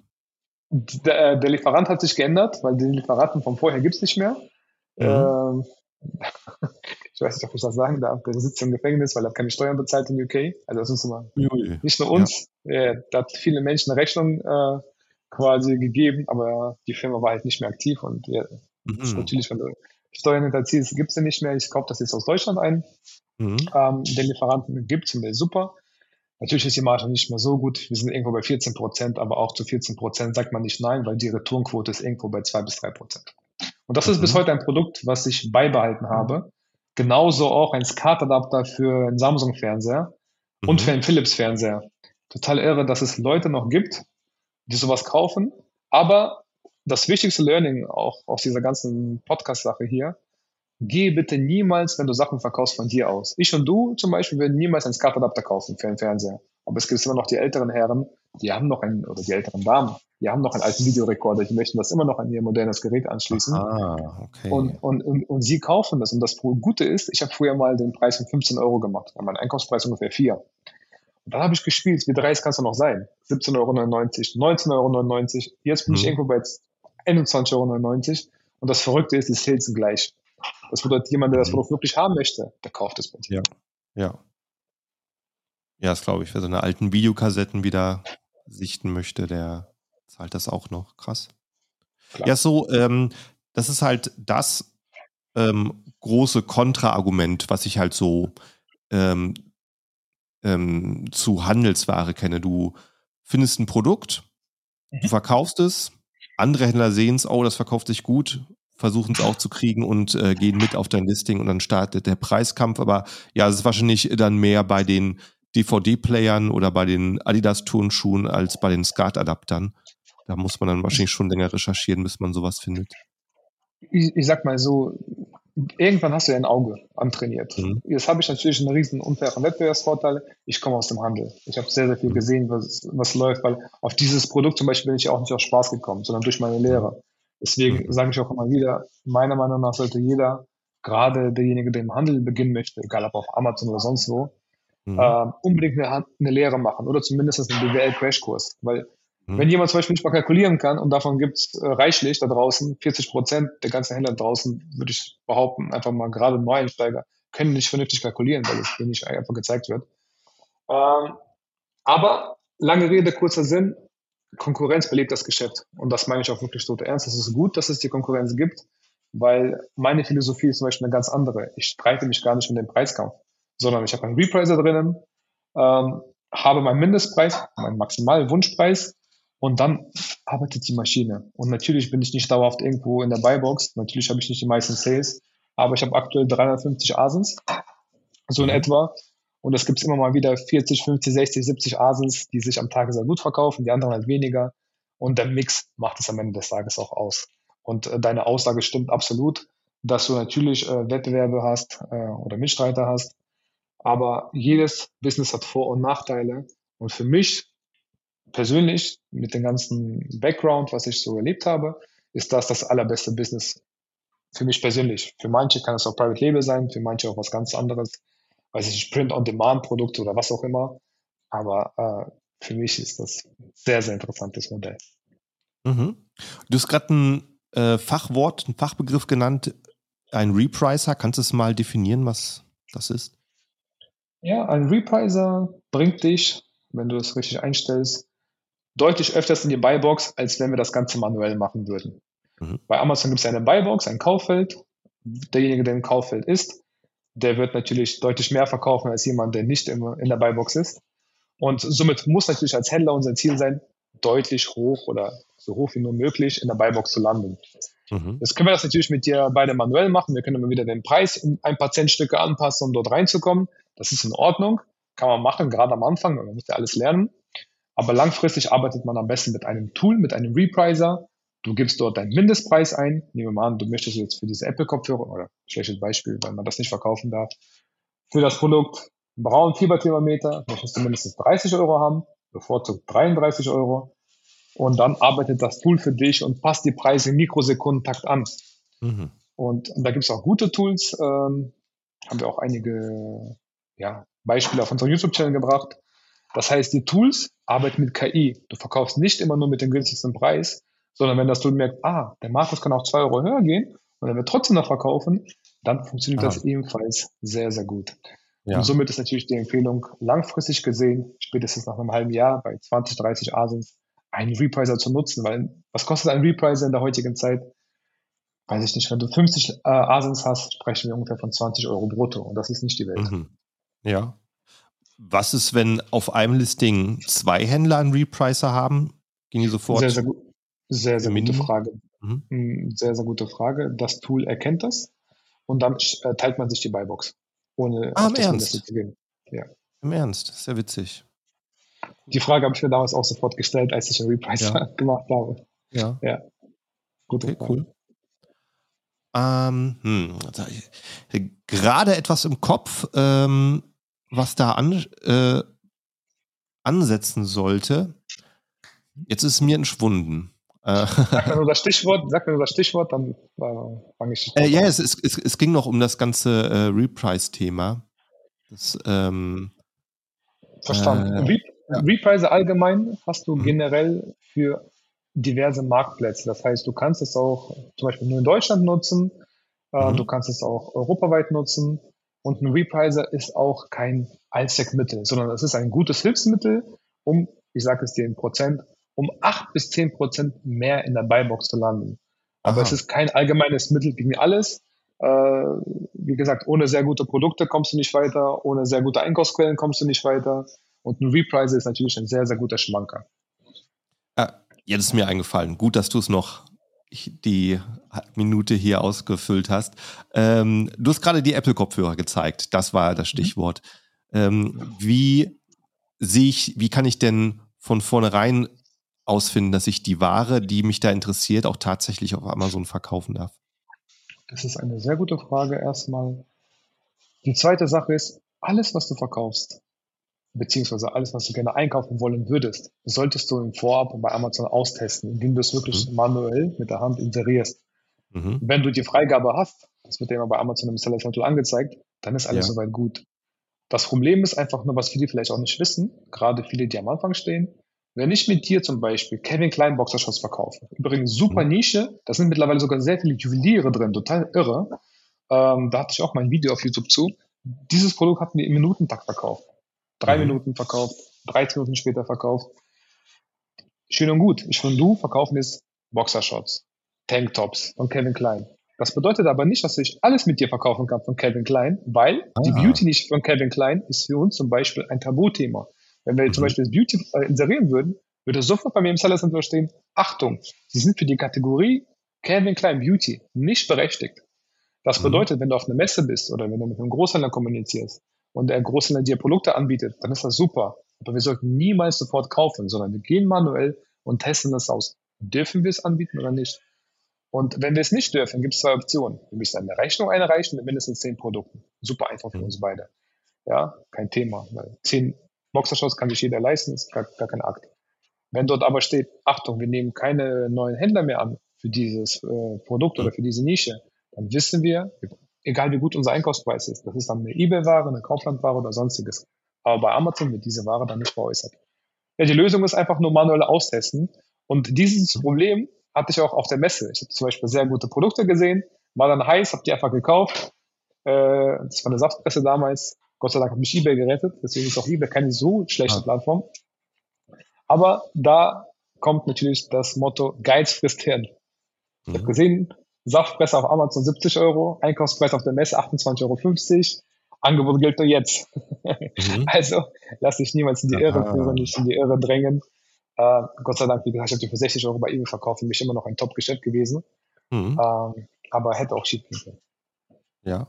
Der, äh, der, Lieferant hat sich geändert, weil die Lieferanten von vorher gibt es nicht mehr. Mhm. Ähm, ich weiß nicht, ob ich das sagen darf, der sitzt im Gefängnis, weil er keine Steuern bezahlt in UK. Also das ist immer nicht nur uns, ja. äh, da hat viele Menschen eine Rechnung äh, quasi gegeben, aber die Firma war halt nicht mehr aktiv und ja, mhm. natürlich, wenn du Steuern hinterziehst, gibt es nicht mehr. Ich kaufe das jetzt aus Deutschland ein. Mhm. Ähm, den Lieferanten gibt es und der ist super. Natürlich ist die Marge nicht mehr so gut. Wir sind irgendwo bei 14 Prozent, aber auch zu 14 Prozent sagt man nicht nein, weil die Returnquote ist irgendwo bei 2 bis 3 Prozent. Und das mhm. ist bis mhm. heute ein Produkt, was ich beibehalten habe. Genauso auch ein SCART-Adapter für einen Samsung-Fernseher mhm. und für einen Philips-Fernseher. Total irre, dass es Leute noch gibt, die sowas kaufen. Aber das wichtigste Learning auch aus dieser ganzen Podcast-Sache hier, geh bitte niemals, wenn du Sachen verkaufst, von dir aus. Ich und du zum Beispiel würden niemals einen SCART-Adapter kaufen für einen Fernseher. Aber es gibt immer noch die älteren Herren, die haben noch einen, oder die älteren Damen, die haben noch einen alten Videorekorder, die möchten das immer noch an ihr modernes Gerät anschließen. Ah, okay. Und, und, und, und sie kaufen das. Und das Gute ist, ich habe früher mal den Preis von 15 Euro gemacht, mein Einkaufspreis ungefähr 4. Und dann habe ich gespielt, wie dreist kannst du noch sein? 17,99 Euro, 19,99 Euro. Jetzt bin mhm. ich irgendwo bei 21,99 Euro. Und das Verrückte ist, die Sales sind gleich. Das bedeutet, jemand, der das mhm. Produkt wirklich haben möchte, der kauft es bei dir. Ja, ja. Ja, das glaube ich. Wer so eine alten Videokassetten wieder sichten möchte, der zahlt das auch noch. Krass. Klar. Ja, so, ähm, das ist halt das ähm, große Kontraargument, was ich halt so ähm, ähm, zu Handelsware kenne. Du findest ein Produkt, mhm. du verkaufst es, andere Händler sehen es, oh, das verkauft sich gut, versuchen es auch zu kriegen und äh, gehen mit auf dein Listing und dann startet der Preiskampf. Aber ja, es ist wahrscheinlich dann mehr bei den DVD-Playern oder bei den Adidas-Turnschuhen als bei den SCART-Adaptern. Da muss man dann wahrscheinlich schon länger recherchieren, bis man sowas findet. Ich, ich sag mal so, irgendwann hast du ja ein Auge antrainiert. Mhm. Jetzt habe ich natürlich einen riesen unfairen Wettbewerbsvorteil. Ich komme aus dem Handel. Ich habe sehr, sehr viel mhm. gesehen, was, was läuft, weil auf dieses Produkt zum Beispiel bin ich auch nicht aus Spaß gekommen, sondern durch meine Lehre. Deswegen mhm. sage ich auch immer wieder, meiner Meinung nach sollte jeder, gerade derjenige, der im Handel beginnen möchte, egal ob auf Amazon oder sonst wo, mhm. äh, unbedingt eine, eine, Lehre machen oder zumindest einen BWL-Crashkurs. Weil mhm. wenn jemand zum Beispiel nicht mal kalkulieren kann und davon gibt es äh, reichlich da draußen, 40 Prozent der ganzen Händler draußen, würde ich behaupten, einfach mal gerade Neueinsteiger, können nicht vernünftig kalkulieren, weil es denen nicht einfach gezeigt wird. Ähm, aber lange Rede, kurzer Sinn, Konkurrenz belebt das Geschäft. Und das meine ich auch wirklich so ernst. Es ist gut, dass es die Konkurrenz gibt, weil meine Philosophie ist zum Beispiel eine ganz andere. Ich streite mich gar nicht um den Preiskampf, sondern ich habe einen Repricer drinnen, ähm, habe meinen Mindestpreis, meinen maximalen Wunschpreis und dann arbeitet die Maschine. Und natürlich bin ich nicht dauerhaft irgendwo in der Buybox. Natürlich habe ich nicht die meisten Sales, aber ich habe aktuell 350 Asens, so in etwa. Und es gibt immer mal wieder 40, 50, 60, 70 Asens, die sich am Tag sehr gut verkaufen, die anderen halt weniger. Und der Mix macht es am Ende des Tages auch aus. Und äh, deine Aussage stimmt absolut, dass du natürlich äh, Wettbewerbe hast äh, oder Mitstreiter hast. Aber jedes Business hat Vor- und Nachteile. Und für mich persönlich, mit dem ganzen Background, was ich so erlebt habe, ist das das allerbeste Business für mich persönlich. Für manche kann es auch Private Label sein, für manche auch was ganz anderes weiß ich, Print-on-Demand-Produkte oder was auch immer. Aber äh, für mich ist das ein sehr, sehr interessantes Modell. Mhm. Du hast gerade ein äh, Fachwort, einen Fachbegriff genannt, ein Repricer. Kannst du es mal definieren, was das ist? Ja, ein Repricer bringt dich, wenn du es richtig einstellst, deutlich öfters in die Buybox, als wenn wir das Ganze manuell machen würden. Mhm. Bei Amazon gibt es eine Buybox, ein Kauffeld. Derjenige, der im Kauffeld ist, der wird natürlich deutlich mehr verkaufen als jemand, der nicht immer in der Buybox ist. Und somit muss natürlich als Händler unser Ziel sein, deutlich hoch oder so hoch wie nur möglich in der Buybox zu landen. Mhm. Jetzt können wir das natürlich mit dir beide manuell machen. Wir können immer wieder den Preis um ein paar Centstücke anpassen, um dort reinzukommen. Das ist in Ordnung. Kann man machen, gerade am Anfang. Man muss ja alles lernen. Aber langfristig arbeitet man am besten mit einem Tool, mit einem Repriser. Du gibst dort deinen Mindestpreis ein. Nehmen wir mal an, du möchtest jetzt für diese Apple-Kopfhörer, oder schlechtes Beispiel, weil man das nicht verkaufen darf, für das Produkt braun Fieberthermometer möchtest du mindestens 30 Euro haben, bevorzugt 33 Euro. Und dann arbeitet das Tool für dich und passt die Preise im Mikrosekundentakt an. Mhm. Und, und, da gibt es auch gute Tools. Ähm, haben wir auch einige ja, Beispiele auf unserem YouTube-Channel gebracht. Das heißt, die Tools arbeiten mit KI. Du verkaufst nicht immer nur mit dem günstigsten Preis, sondern wenn das Tool merkt, ah, der Markus kann auch zwei Euro höher gehen und er wird trotzdem noch verkaufen, dann funktioniert ah. das ebenfalls sehr, sehr gut. Ja. Und somit ist natürlich die Empfehlung, langfristig gesehen, spätestens nach einem halben Jahr bei 20, 30 Asins, einen Repriser zu nutzen, weil was kostet ein Repriser in der heutigen Zeit? Weiß ich nicht, wenn du 50 äh, Asins hast, sprechen wir ungefähr von 20 Euro brutto und das ist nicht die Welt. Mhm. Ja. Was ist, wenn auf einem Listing zwei Händler einen Repriser haben? Ging die sofort? Sehr, sehr, gut, sehr, sehr gute Frage. Mhm. Mm, sehr, sehr gute Frage. Das Tool erkennt das und dann äh, teilt man sich die Buybox, ohne ah, im Ernst? gehen. Im Ernst, sehr witzig. Die Frage habe ich mir damals auch sofort gestellt, als ich einen Repricer ja. gemacht habe. Ja. Ja. Gute okay, Frage. cool. Ähm, hm, gerade etwas im Kopf, ähm, was da an, äh, ansetzen sollte. Jetzt ist es mir entschwunden. Äh, sag mir nur das Stichwort, sag mir nur das Stichwort, dann äh, fange ich. Äh, ja, es, es, es, ging noch um das ganze äh, Reprice-Thema. Ähm, Verstanden. Äh, ja. Reprice allgemein hast du mhm. generell für diverse Marktplätze. Das heißt, du kannst es auch zum Beispiel nur in Deutschland nutzen, äh, mhm. du kannst es auch europaweit nutzen. Und ein Repriser ist auch kein Allzweckmittel, sondern es ist ein gutes Hilfsmittel, um, ich sage es dir in Prozent, um acht bis zehn Prozent mehr in der Buybox zu landen. Aber Aha. es ist kein allgemeines Mittel gegen alles. Äh, wie gesagt, ohne sehr gute Produkte kommst du nicht weiter, ohne sehr gute Einkaufsquellen kommst du nicht weiter. Und ein Repriser ist natürlich ein sehr, sehr guter Schmanker. Ja, jetzt ist mir eingefallen. Gut, dass du es noch die Minute hier ausgefüllt hast. Ähm, du hast gerade die Apple-Kopfhörer gezeigt. Das war das mhm. Stichwort. Ähm, wie sehe ich, wie kann ich denn von vornherein ausfinden, dass ich die Ware, die mich da interessiert, auch tatsächlich auf Amazon verkaufen darf? Das ist eine sehr gute Frage erstmal. Die zweite Sache ist, alles, was du verkaufst, beziehungsweise alles, was du gerne einkaufen wollen würdest, solltest du im Vorab bei Amazon austesten, indem du es wirklich mhm. manuell mit der Hand inserierst. Mhm. Wenn du die Freigabe hast, das wird dir immer bei Amazon im Seller Central angezeigt, dann ist alles ja. soweit gut. Das Problem ist einfach nur, was viele vielleicht auch nicht wissen, gerade viele, die am Anfang stehen. Wenn ich mit dir zum Beispiel Kevin Klein Boxershorts verkaufe, übrigens super mhm. Nische, da sind mittlerweile sogar sehr viele Juweliere drin, total irre. Ähm, da hatte ich auch mein Video auf YouTube zu. Dieses Produkt hatten wir im Minutentakt verkauft drei mhm. Minuten verkauft, 13 Minuten später verkauft. Schön und gut. Ich und du verkaufen jetzt Boxershorts, Tanktops von Kevin Klein. Das bedeutet aber nicht, dass ich alles mit dir verkaufen kann von Kevin Klein, weil ah. die Beauty nicht von Kevin Klein ist für uns zum Beispiel ein Tabuthema. Wenn wir mhm. zum Beispiel das Beauty äh, inserieren würden, würde sofort bei mir im Seller Center stehen, Achtung, Sie sind für die Kategorie Kevin Klein Beauty nicht berechtigt. Das mhm. bedeutet, wenn du auf einer Messe bist oder wenn du mit einem Großhändler kommunizierst, und der Großhändler dir Produkte anbietet, dann ist das super. Aber wir sollten niemals sofort kaufen, sondern wir gehen manuell und testen das aus. Dürfen wir es anbieten oder nicht? Und wenn wir es nicht dürfen, gibt es zwei Optionen. Wir müssen eine Rechnung einreichen mit mindestens zehn Produkten. Super einfach für mhm. uns beide. Ja, kein Thema. Weil zehn Boxershorts kann sich jeder leisten, ist gar, gar kein Akt. Wenn dort aber steht, Achtung, wir nehmen keine neuen Händler mehr an für dieses äh, Produkt oder für diese Nische, dann wissen wir, wir egal wie gut unser Einkaufspreis ist. Das ist dann eine eBay-Ware, eine Kauflandware oder sonstiges. Aber bei Amazon wird diese Ware dann nicht veräußert. Ja, die Lösung ist einfach nur manuell austesten. Und dieses Problem hatte ich auch auf der Messe. Ich habe zum Beispiel sehr gute Produkte gesehen, war dann heiß, habe die einfach gekauft. Äh, das war eine Saftpresse damals. Gott sei Dank hat mich eBay gerettet. Deswegen ist auch eBay keine so schlechte Plattform. Aber da kommt natürlich das Motto Geiz frisst Hirn. Ich habe mhm. gesehen, Saftpresse auf Amazon 70 Euro, Einkaufspreis auf der Messe 28,50 Euro. Angebot gilt nur jetzt. Mhm. Also lass dich niemals in die Irre führen, nicht in die Irre drängen. Äh, Gott sei Dank, wie gesagt, ich habe die für 60 Euro bei eBay verkauft, für mich immer noch ein Top-Geschäft gewesen. Mhm. Ähm, aber hätte auch schief gehen können. Ja.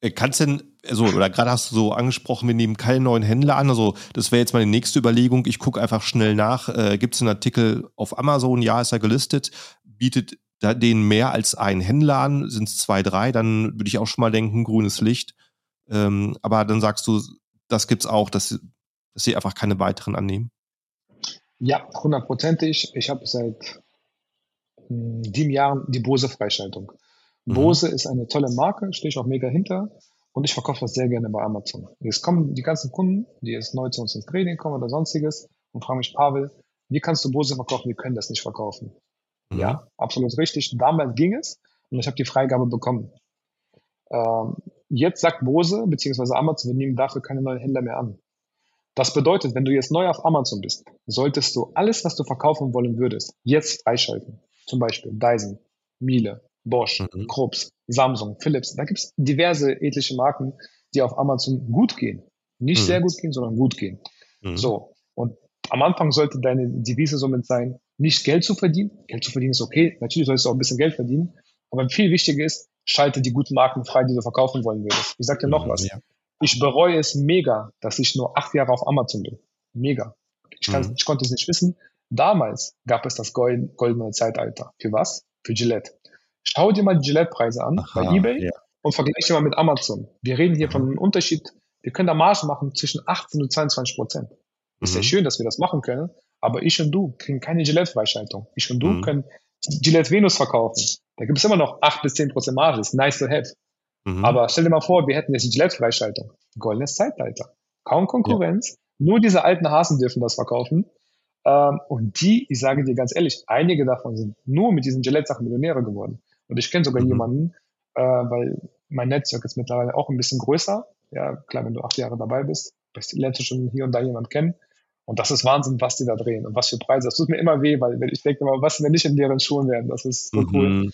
Äh, kannst denn, also, oder gerade hast du so angesprochen, wir nehmen keinen neuen Händler an. Also, das wäre jetzt meine nächste Überlegung. Ich gucke einfach schnell nach. Äh, Gibt es einen Artikel auf Amazon? Ja, ist er gelistet. Bietet da denen mehr als ein Händler an? Sind es zwei, drei? Dann würde ich auch schon mal denken, grünes Licht. Ähm, aber dann sagst du, das gibt es auch, dass, dass sie einfach keine weiteren annehmen. Ja, hundertprozentig. Ich habe seit hm, sieben Jahren die Bose-Freischaltung. Mhm. Bose ist eine tolle Marke, stehe ich auch mega hinter und ich verkaufe das sehr gerne bei Amazon. Jetzt kommen die ganzen Kunden, die jetzt neu zu uns ins Training kommen oder sonstiges und fragen mich, Pavel, wie kannst du Bose verkaufen? Wir können das nicht verkaufen. Mhm. Ja, absolut richtig. Damals ging es und ich habe die Freigabe bekommen. Ähm, jetzt sagt Bose bzw. Amazon, wir nehmen dafür keine neuen Händler mehr an. Das bedeutet, wenn du jetzt neu auf Amazon bist, solltest du alles, was du verkaufen wollen würdest, jetzt freischalten. Zum Beispiel Dyson, Miele, Bosch, mhm. Krups, Samsung, Philips. Da gibt es diverse ethische Marken, die auf Amazon gut gehen. Nicht mhm. sehr gut gehen, sondern gut gehen. Mhm. So. Und am Anfang sollte deine Devise somit sein, nicht Geld zu verdienen. Geld zu verdienen ist okay. Natürlich solltest du auch ein bisschen Geld verdienen. Aber viel wichtiger ist, schalte die guten Marken frei, die du verkaufen wollen würdest. Ich sag dir noch mhm, was. Ja. Ich bereue es mega, dass ich nur acht Jahre auf Amazon bin. Mega. Ich, kann, mhm. ich konnte es nicht wissen. Damals gab es das goldene Zeitalter. Für was? Für Gillette. Schau dir mal die Gillette-Preise an Aha, bei eBay ja. und vergleiche mal mit Amazon. Wir reden hier von einem Unterschied. Wir können da Margen machen zwischen 18 und 22 Prozent. Ist mhm. ja schön, dass wir das machen können, aber ich und du kriegen keine Gillette-Freischaltung. Ich und du mhm. können Gillette Venus verkaufen. Da gibt es immer noch 8 bis 10 Prozent Marge. Ist nice to have. Mhm. Aber stell dir mal vor, wir hätten jetzt die Gillette-Freischaltung. Goldenes Zeitalter. Kaum Konkurrenz. Ja. Nur diese alten Hasen dürfen das verkaufen. Ähm, und die, ich sage dir ganz ehrlich, einige davon sind nur mit diesen Gillette-Sachen Millionäre geworden. Und ich kenne sogar mhm. jemanden, äh, weil mein Netzwerk ist mittlerweile auch ein bisschen größer. Ja, klar, wenn du acht Jahre dabei bist, lernst du schon hier und da jemanden kennen. Und das ist Wahnsinn, was die da drehen und was für Preise. Das tut mir immer weh, weil ich denke immer, was, wenn ich in deren Schuhen wären? Das ist so mhm. cool.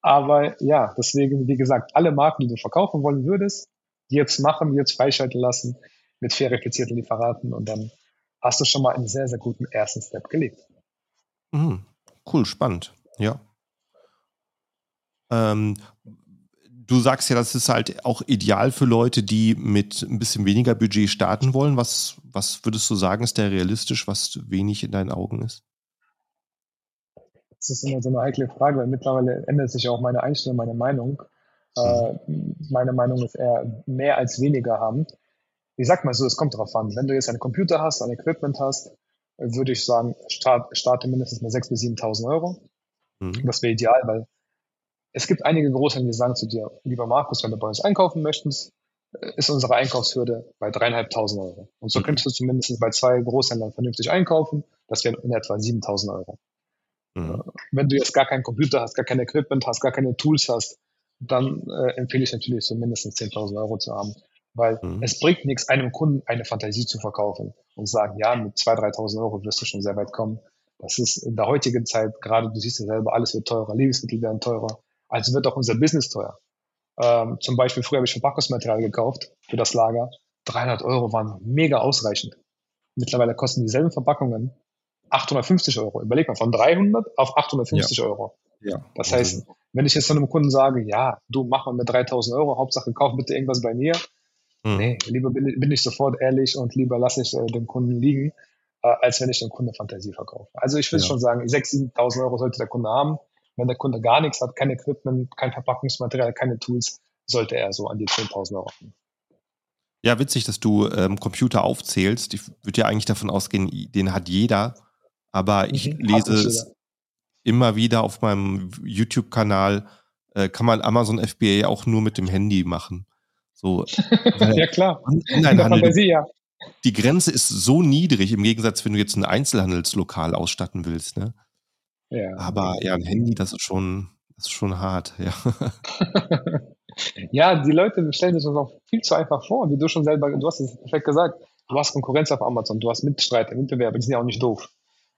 Aber ja, deswegen, wie gesagt, alle Marken, die du verkaufen wollen würdest, jetzt machen, jetzt freischalten lassen mit verifizierten Lieferaten und dann hast du schon mal einen sehr, sehr guten ersten Step gelegt. Mhm. Cool, spannend. Ja. Ähm, du sagst ja, das ist halt auch ideal für Leute, die mit ein bisschen weniger Budget starten wollen. Was, was würdest du sagen, ist der realistisch, was wenig in deinen Augen ist? Das ist immer so eine heikle Frage, weil mittlerweile ändert sich auch meine Einstellung, meine Meinung. Äh, meine Meinung ist eher mehr als weniger haben. Ich sag mal so, es kommt darauf an. Wenn du jetzt einen Computer hast, ein Equipment hast, würde ich sagen, start, starte mindestens mit 6.000 bis 7.000 Euro. Mhm. Das wäre ideal, weil es gibt einige Großhändler, die sagen zu dir, lieber Markus, wenn du bei uns einkaufen möchtest, äh, ist unsere Einkaufshürde bei dreieinhalbtausend Euro. Und so mhm. könntest du zumindest bei zwei Großhändlern vernünftig einkaufen. Das wären in etwa 7000 Euro. Mhm. Wenn du jetzt gar keinen Computer hast, gar kein Equipment hast, gar keine Tools hast, dann äh, empfehle ich natürlich so mindestens 10.000 Euro zu haben. Weil mhm. es bringt nichts, einem Kunden eine Fantasie zu verkaufen und sagen, ja, mit 2.000, 3.000 Euro wirst du schon sehr weit kommen. Das ist in der heutigen Zeit, gerade du siehst ja selber, alles wird teurer, Lebensmittel werden teurer. Also wird auch unser Business teuer. Ähm, zum Beispiel früher habe ich Verpackungsmaterial gekauft für das Lager. 300 Euro waren mega ausreichend. Mittlerweile kosten dieselben Verpackungen 850 Euro. Überleg mal, von 300 auf 850 ja. Euro. Ja. Das heißt, wenn ich jetzt von einem Kunden sage, ja, du mach mal mit 3000 Euro, Hauptsache kauf bitte irgendwas bei mir. Mhm. Nee, lieber bin, bin, ich sofort ehrlich und lieber lasse ich äh, den Kunden liegen, äh, als wenn ich dem Kunden Fantasie verkaufe. Also ich würde ja. schon sagen, 6.000, 7.000 Euro sollte der Kunde haben. Wenn der Kunde gar nichts hat, kein Equipment, kein Verpackungsmaterial, keine Tools, sollte er so an die 10.000 Euro kommen. Ja, witzig, dass du ähm, Computer aufzählst. Ich würde ja eigentlich davon ausgehen, den hat jeder. Aber ich mhm, lese es immer wieder auf meinem YouTube-Kanal, äh, kann man Amazon FBA auch nur mit dem Handy machen. So, ja, klar. Fantasie, ja. Die Grenze ist so niedrig im Gegensatz, wenn du jetzt ein Einzelhandelslokal ausstatten willst. Ne? Ja. Aber ja, ein Handy, das ist schon, das ist schon hart, ja. ja, die Leute stellen sich das auch viel zu einfach vor, wie du schon selber, du hast es perfekt gesagt, du hast Konkurrenz auf Amazon, du hast Mitstreiter, Mitbewerber, die sind ja auch nicht doof,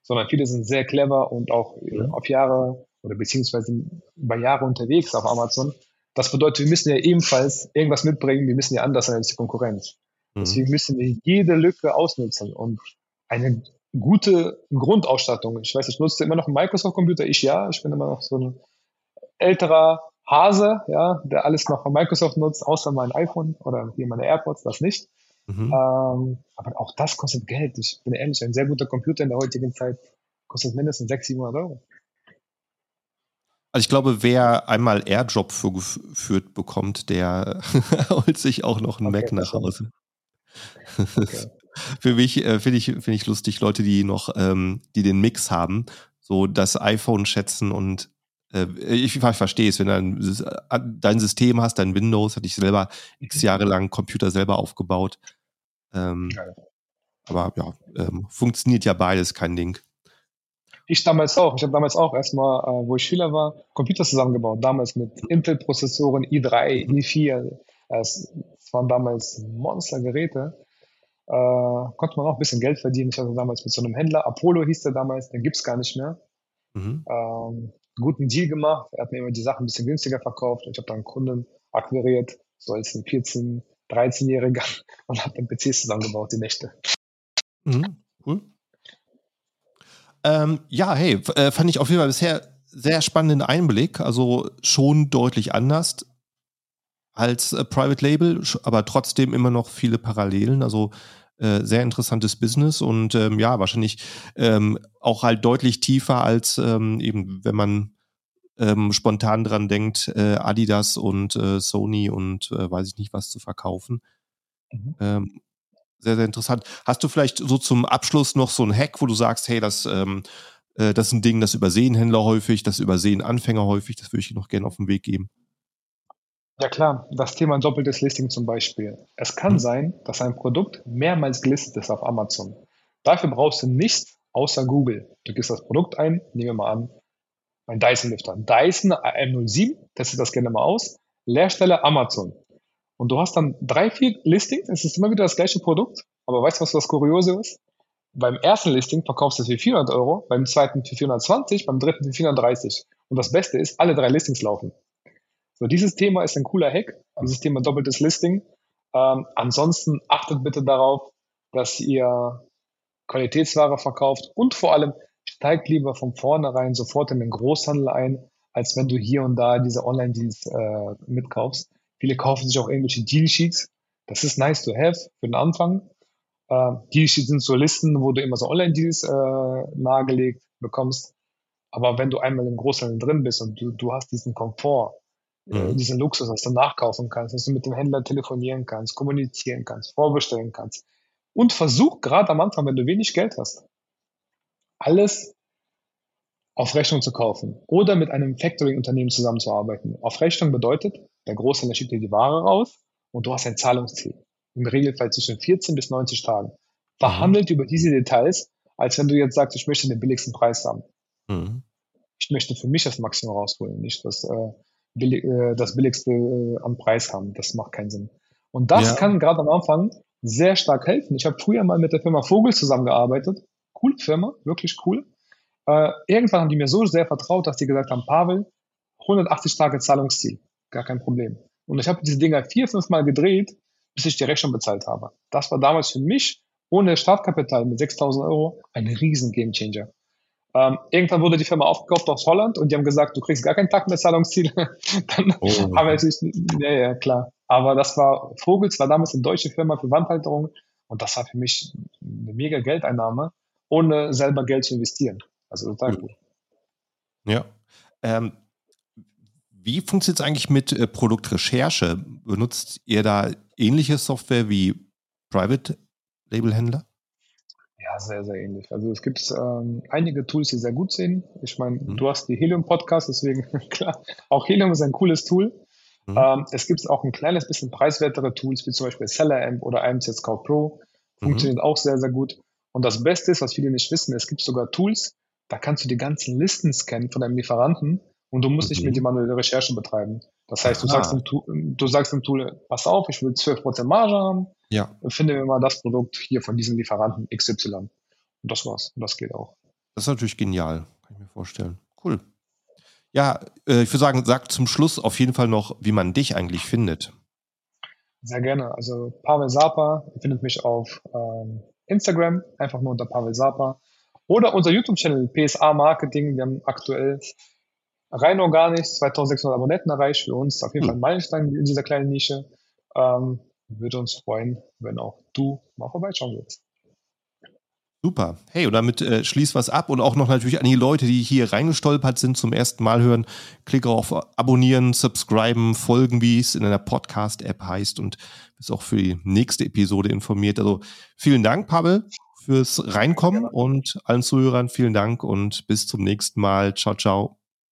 sondern viele sind sehr clever und auch mhm. auf Jahre oder beziehungsweise über Jahre unterwegs auf Amazon. Das bedeutet, wir müssen ja ebenfalls irgendwas mitbringen, wir müssen ja anders sein als die Konkurrenz. Mhm. Deswegen müssen wir jede Lücke ausnutzen und eine gute Grundausstattung. Ich weiß, ich nutze immer noch einen Microsoft-Computer. Ich ja, ich bin immer noch so ein älterer Hase, ja, der alles noch von Microsoft nutzt, außer mein iPhone oder hier meine AirPods, das nicht. Mhm. Ähm, aber auch das kostet Geld. Ich bin ehrlich, ein sehr guter Computer in der heutigen Zeit kostet mindestens 600, 700 Euro. Also ich glaube, wer einmal Airdrop geführt bekommt, der holt sich auch noch einen okay, Mac nach Hause. Okay. Für mich äh, finde ich, find ich lustig, Leute, die noch, ähm, die den Mix haben, so das iPhone schätzen und äh, ich, ich verstehe es, wenn du ein, äh, dein System hast, dein Windows, hatte ich selber x mhm. Jahre lang Computer selber aufgebaut. Ähm, aber ja, ähm, funktioniert ja beides, kein Ding. Ich damals auch. Ich habe damals auch erstmal, äh, wo ich Schüler war, Computer zusammengebaut. Damals mit Intel-Prozessoren i3, i4. Es, es waren damals Monstergeräte. Äh, konnte man auch ein bisschen Geld verdienen. Ich hatte damals mit so einem Händler, Apollo hieß der damals, den gibt es gar nicht mehr. Mhm. Ähm, guten Deal gemacht. Er hat mir immer die Sachen ein bisschen günstiger verkauft. Ich habe dann Kunden akquiriert, so als ein 14, 13-Jähriger und habe dann PCs zusammengebaut, die Nächte. Mhm, cool. Ähm, ja, hey, äh, fand ich auf jeden Fall bisher sehr spannenden Einblick. Also schon deutlich anders als äh, Private Label, aber trotzdem immer noch viele Parallelen. Also äh, sehr interessantes Business und ähm, ja, wahrscheinlich ähm, auch halt deutlich tiefer als ähm, eben, wenn man ähm, spontan dran denkt, äh, Adidas und äh, Sony und äh, weiß ich nicht was zu verkaufen. Mhm. Ähm, sehr, sehr interessant. Hast du vielleicht so zum Abschluss noch so ein Hack, wo du sagst, hey, das, ähm, äh, das ist ein Ding, das übersehen Händler häufig, das übersehen Anfänger häufig, das würde ich noch gerne auf den Weg geben. Ja klar, das Thema doppeltes Listing zum Beispiel. Es kann mhm. sein, dass ein Produkt mehrmals gelistet ist auf Amazon. Dafür brauchst du nichts außer Google. Du gibst das Produkt ein, nehmen wir mal an, mein Dyson-Lüfter. Dyson AM07, testet das gerne mal aus. Leerstelle Amazon. Und du hast dann drei, vier Listings, es ist immer wieder das gleiche Produkt, aber weißt du, was das Kuriose ist? Beim ersten Listing verkaufst du es für 400 Euro, beim zweiten für 420, beim dritten für 430. Und das Beste ist, alle drei Listings laufen. So, dieses Thema ist ein cooler Hack, dieses Thema doppeltes Listing. Ähm, ansonsten achtet bitte darauf, dass ihr Qualitätsware verkauft und vor allem steigt lieber von vornherein sofort in den Großhandel ein, als wenn du hier und da diese Online-Deals äh, mitkaufst. Viele kaufen sich auch irgendwelche Deal-Sheets. Das ist nice to have für den Anfang. Äh, Deal-Sheets sind so Listen, wo du immer so Online-Deals äh, nahegelegt bekommst. Aber wenn du einmal im Großhandel drin bist und du, du hast diesen Komfort, mhm. diesen Luxus, dass du nachkaufen kannst, dass du mit dem Händler telefonieren kannst, kommunizieren kannst, vorbestellen kannst. Und versuch gerade am Anfang, wenn du wenig Geld hast, alles auf Rechnung zu kaufen oder mit einem Factoring-Unternehmen zusammenzuarbeiten. Auf Rechnung bedeutet, der Großhändler schickt dir die Ware raus und du hast ein Zahlungsziel. Im Regelfall zwischen 14 bis 90 Tagen. Verhandelt mhm. über diese Details, als wenn du jetzt sagst, ich möchte den billigsten Preis haben. Mhm. Ich möchte für mich das Maximum rausholen, nicht das, äh, billig, äh, das billigste äh, am Preis haben. Das macht keinen Sinn. Und das ja. kann gerade am Anfang sehr stark helfen. Ich habe früher mal mit der Firma Vogel zusammengearbeitet. Coole Firma, wirklich cool. Äh, irgendwann haben die mir so sehr vertraut, dass die gesagt haben, Pavel, 180 Tage Zahlungsziel, gar kein Problem. Und ich habe diese Dinger vier, fünf Mal gedreht, bis ich die Rechnung bezahlt habe. Das war damals für mich ohne Startkapital mit 6000 Euro ein riesen Gamechanger. Ähm, irgendwann wurde die Firma aufgekauft aus Holland und die haben gesagt, du kriegst gar keinen Tag mehr Zahlungsziel. Dann oh. haben wir natürlich, ja, ja, klar. Aber das war, Vogels war damals eine deutsche Firma für Wandhalterung und das war für mich eine mega Geldeinnahme, ohne selber Geld zu investieren. Also total cool. Ja. Ähm, wie funktioniert es eigentlich mit äh, Produktrecherche? Benutzt ihr da ähnliche Software wie Private Label Händler? Ja, sehr, sehr ähnlich. Also es gibt ähm, einige Tools, die sehr gut sind. Ich meine, mhm. du hast die Helium Podcast, deswegen klar, auch Helium ist ein cooles Tool. Mhm. Ähm, es gibt auch ein kleines bisschen preiswertere Tools, wie zum Beispiel Seller Amp oder Scout Pro. Funktioniert mhm. auch sehr, sehr gut. Und das Beste ist, was viele nicht wissen, es gibt sogar Tools, da kannst du die ganzen Listen scannen von deinem Lieferanten und du musst nicht mehr die manuelle Recherche betreiben. Das heißt, du sagst, dem Tool, du sagst dem Tool, pass auf, ich will 12% Marge haben. Ja. Finde mir mal das Produkt hier von diesem Lieferanten XY. Und das war's. Und das geht auch. Das ist natürlich genial. Kann ich mir vorstellen. Cool. Ja, äh, ich würde sagen, sag zum Schluss auf jeden Fall noch, wie man dich eigentlich findet. Sehr gerne. Also Pavel Sapa, findet mich auf ähm, Instagram, einfach nur unter Pavel Sapa. Oder unser YouTube-Channel PSA Marketing. Wir haben aktuell rein organisch 2600 Abonnenten erreicht für uns. Auf jeden Fall ein Meilenstein in dieser kleinen Nische. Ähm, würde uns freuen, wenn auch du mal vorbeischauen würdest. Super. Hey, und damit äh, schließ was ab und auch noch natürlich an die Leute, die hier reingestolpert sind, zum ersten Mal hören. Klicke auf Abonnieren, Subscriben, Folgen, wie es in einer Podcast-App heißt und bist auch für die nächste Episode informiert. Also vielen Dank, Pavel, fürs Reinkommen und allen Zuhörern vielen Dank und bis zum nächsten Mal. Ciao, ciao.